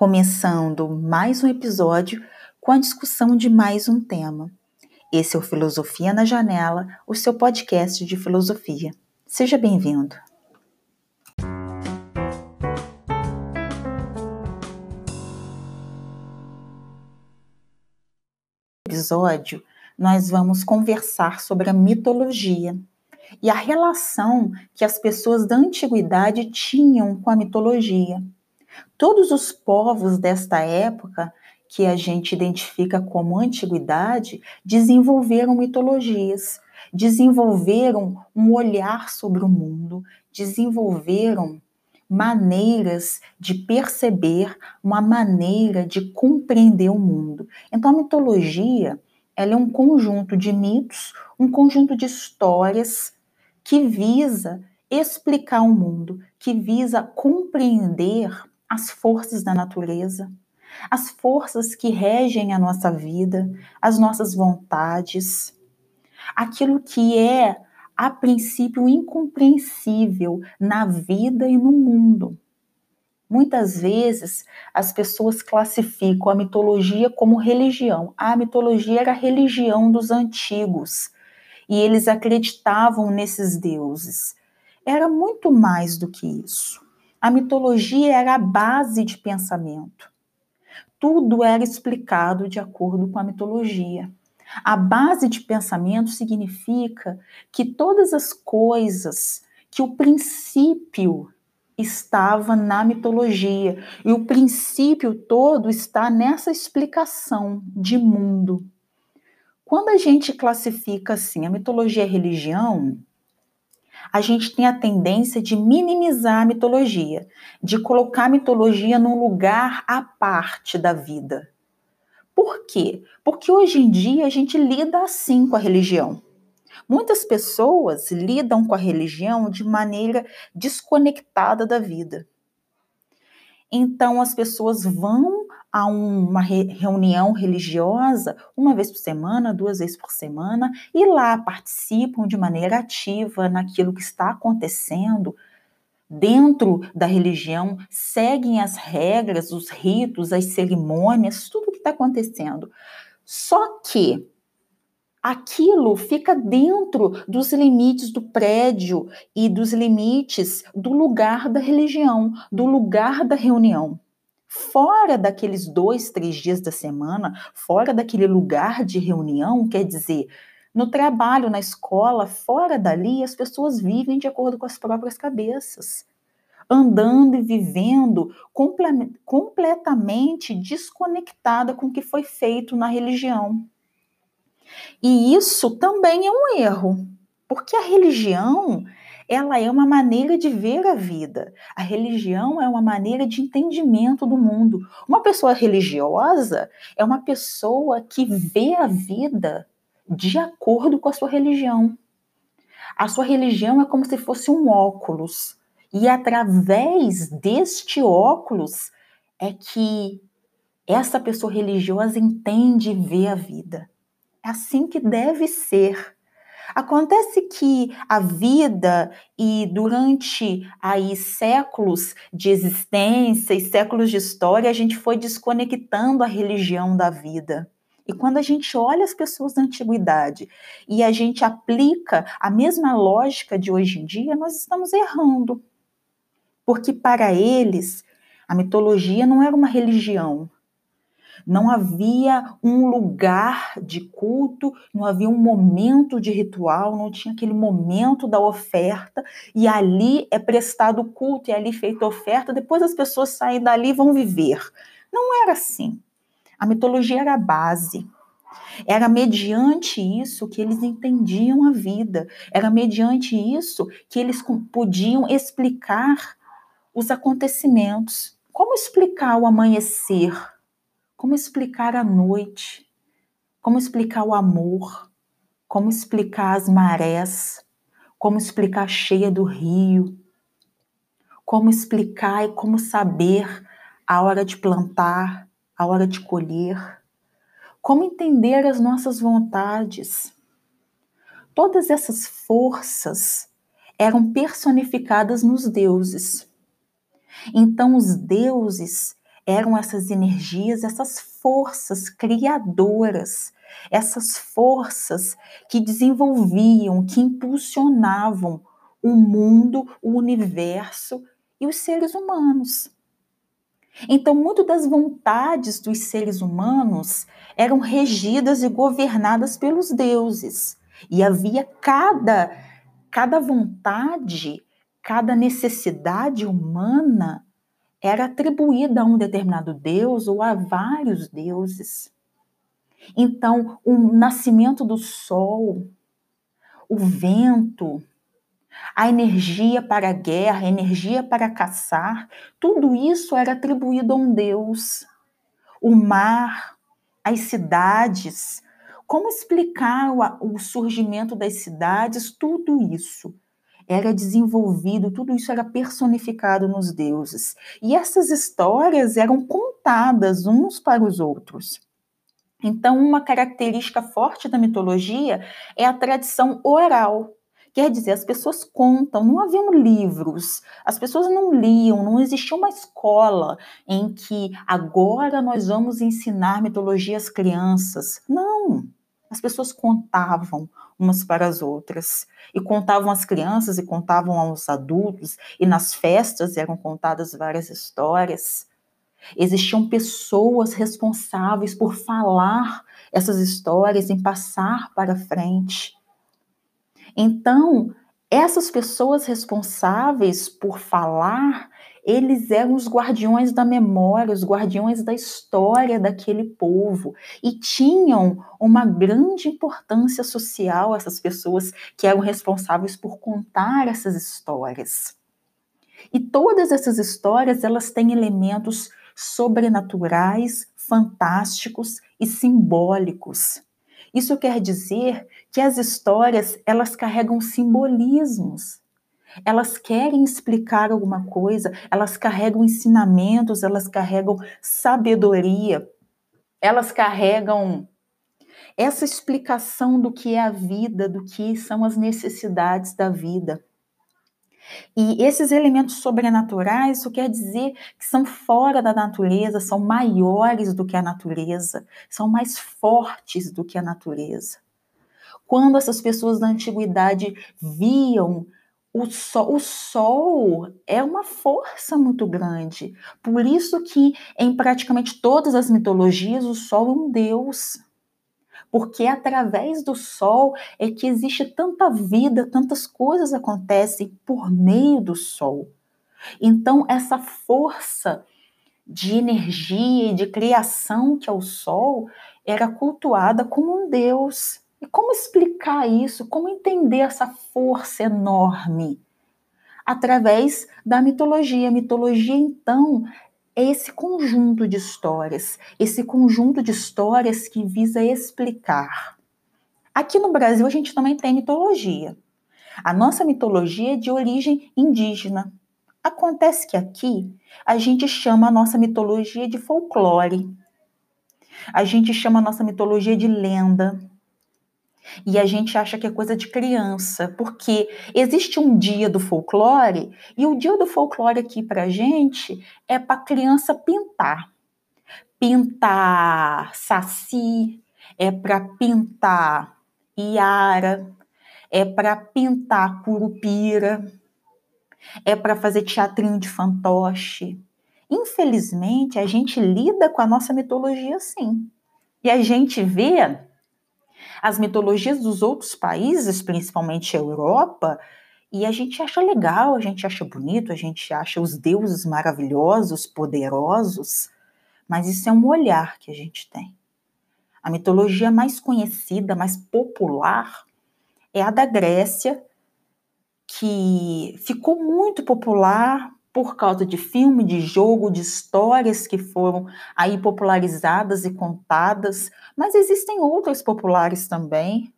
começando mais um episódio com a discussão de mais um tema. Esse é o Filosofia na Janela, o seu podcast de filosofia. Seja bem-vindo. Episódio, nós vamos conversar sobre a mitologia e a relação que as pessoas da antiguidade tinham com a mitologia. Todos os povos desta época, que a gente identifica como antiguidade, desenvolveram mitologias, desenvolveram um olhar sobre o mundo, desenvolveram maneiras de perceber, uma maneira de compreender o mundo. Então a mitologia, ela é um conjunto de mitos, um conjunto de histórias que visa explicar o mundo, que visa compreender as forças da natureza, as forças que regem a nossa vida, as nossas vontades, aquilo que é, a princípio, incompreensível na vida e no mundo. Muitas vezes as pessoas classificam a mitologia como religião. A mitologia era a religião dos antigos e eles acreditavam nesses deuses. Era muito mais do que isso. A mitologia era a base de pensamento. Tudo era explicado de acordo com a mitologia. A base de pensamento significa que todas as coisas, que o princípio estava na mitologia e o princípio todo está nessa explicação de mundo. Quando a gente classifica assim a mitologia e a religião, a gente tem a tendência de minimizar a mitologia, de colocar a mitologia num lugar à parte da vida. Por quê? Porque hoje em dia a gente lida assim com a religião. Muitas pessoas lidam com a religião de maneira desconectada da vida. Então as pessoas vão a uma reunião religiosa uma vez por semana, duas vezes por semana, e lá participam de maneira ativa naquilo que está acontecendo dentro da religião, seguem as regras, os ritos, as cerimônias, tudo o que está acontecendo. Só que aquilo fica dentro dos limites do prédio e dos limites do lugar da religião, do lugar da reunião fora daqueles dois, três dias da semana, fora daquele lugar de reunião, quer dizer, no trabalho, na escola, fora dali, as pessoas vivem de acordo com as próprias cabeças, andando e vivendo comple completamente desconectada com o que foi feito na religião. E isso também é um erro, porque a religião ela é uma maneira de ver a vida. A religião é uma maneira de entendimento do mundo. Uma pessoa religiosa é uma pessoa que vê a vida de acordo com a sua religião. A sua religião é como se fosse um óculos. E através deste óculos é que essa pessoa religiosa entende e vê a vida. É assim que deve ser. Acontece que a vida e durante aí séculos de existência e séculos de história, a gente foi desconectando a religião da vida. E quando a gente olha as pessoas da antiguidade e a gente aplica a mesma lógica de hoje em dia, nós estamos errando. Porque para eles, a mitologia não era uma religião, não havia um lugar de culto, não havia um momento de ritual, não tinha aquele momento da oferta, e ali é prestado culto, e ali feita oferta, depois as pessoas saem dali e vão viver. Não era assim. A mitologia era a base. Era mediante isso que eles entendiam a vida, era mediante isso que eles podiam explicar os acontecimentos. Como explicar o amanhecer? Como explicar a noite? Como explicar o amor? Como explicar as marés? Como explicar a cheia do rio? Como explicar e como saber a hora de plantar, a hora de colher? Como entender as nossas vontades? Todas essas forças eram personificadas nos deuses. Então, os deuses eram essas energias, essas forças criadoras, essas forças que desenvolviam, que impulsionavam o mundo, o universo e os seres humanos. Então, muito das vontades dos seres humanos eram regidas e governadas pelos deuses. E havia cada, cada vontade, cada necessidade humana era atribuída a um determinado deus ou a vários deuses. Então, o nascimento do sol, o vento, a energia para a guerra, a energia para caçar, tudo isso era atribuído a um deus. O mar, as cidades, como explicar o, surgimento das cidades, tudo isso era desenvolvido, tudo isso era personificado nos deuses. E essas histórias eram contadas uns para os outros. Então, uma característica forte da mitologia é a tradição oral. Quer dizer, as pessoas contam, não haviam livros, as pessoas não liam, não existia uma escola em que agora nós vamos ensinar mitologia às crianças. Não, as pessoas contavam umas para as outras. E contavam às crianças e contavam aos adultos, e nas festas eram contadas várias histórias. Existiam pessoas responsáveis por falar essas histórias, em passar para frente. Então, essas pessoas responsáveis por falar, eles eram os guardiões da memória, os guardiões da história daquele povo e tinham uma grande importância social essas pessoas que eram responsáveis por contar essas histórias. E todas essas histórias, elas têm elementos sobrenaturais, fantásticos e simbólicos. Isso quer dizer que as histórias, elas carregam simbolismos. Elas querem explicar alguma coisa, elas carregam ensinamentos, elas carregam sabedoria, elas carregam essa explicação do que é a vida, do que são as necessidades da vida. E esses elementos sobrenaturais, isso quer dizer que são fora da natureza, são maiores do que a natureza, são mais fortes do que a natureza. Quando essas pessoas da antiguidade viam o sol, o sol é uma força muito grande. Por isso que em praticamente todas as mitologias o sol é um deus porque através do sol é que existe tanta vida, tantas coisas acontecem por meio do sol. Então, essa força de energia e de criação que é o sol era cultuada como um deus. E como explicar isso? Como entender essa força enorme? Através da mitologia. A mitologia, então, é esse conjunto de histórias, esse conjunto de histórias que visa explicar. Aqui no Brasil a gente também tem mitologia. A nossa mitologia é de origem indígena. Acontece que aqui a gente chama a nossa mitologia de folclore. A gente chama a nossa mitologia de lenda. E a gente acha que é coisa de criança, porque existe um dia do folclore, e o dia do folclore aqui pra gente é para criança pintar. Pintar saci, é para pintar iara, é para pintar curupira, é para fazer teatrinho de fantoche. Infelizmente, a gente lida com a nossa mitologia assim. E a gente vê as mitologias dos outros países, principalmente a Europa, e a gente acha legal, a gente acha bonito, a gente acha os deuses maravilhosos, poderosos, mas isso é um olhar que a gente tem. A mitologia mais conhecida, mais popular, é a da Grécia, que ficou muito popular por causa de filme, de jogo, de histórias que foram aí popularizadas e contadas, mas existem outras populares também.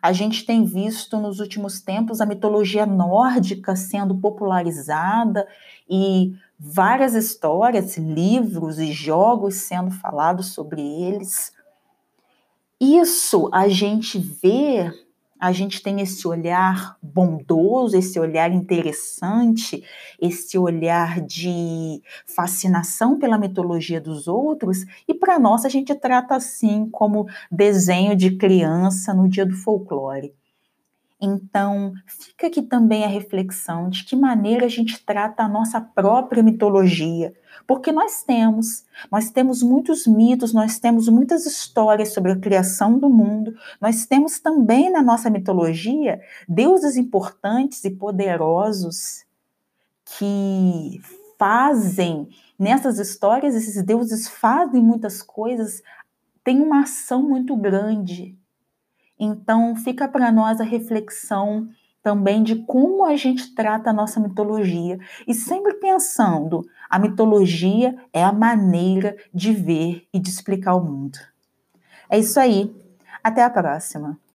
A gente tem visto nos últimos tempos a mitologia nórdica sendo popularizada e várias histórias, livros e jogos sendo falados sobre eles. Isso a gente vê a gente tem esse olhar bondoso, esse olhar interessante, esse olhar de fascinação pela mitologia dos outros, e para nós a gente trata assim como desenho de criança no dia do folclore. Então, fica aqui também a reflexão de que maneira a gente trata a nossa própria mitologia, porque nós temos, nós temos muitos mitos, nós temos muitas histórias sobre a criação do mundo, nós temos também na nossa mitologia deuses importantes e poderosos que fazem nessas histórias, esses deuses fazem muitas coisas, têm uma ação muito grande então, fica para nós a reflexão também de como a gente trata a nossa mitologia e sempre pensando, a mitologia é a maneira de ver e de explicar o mundo. É isso aí. Até a próxima.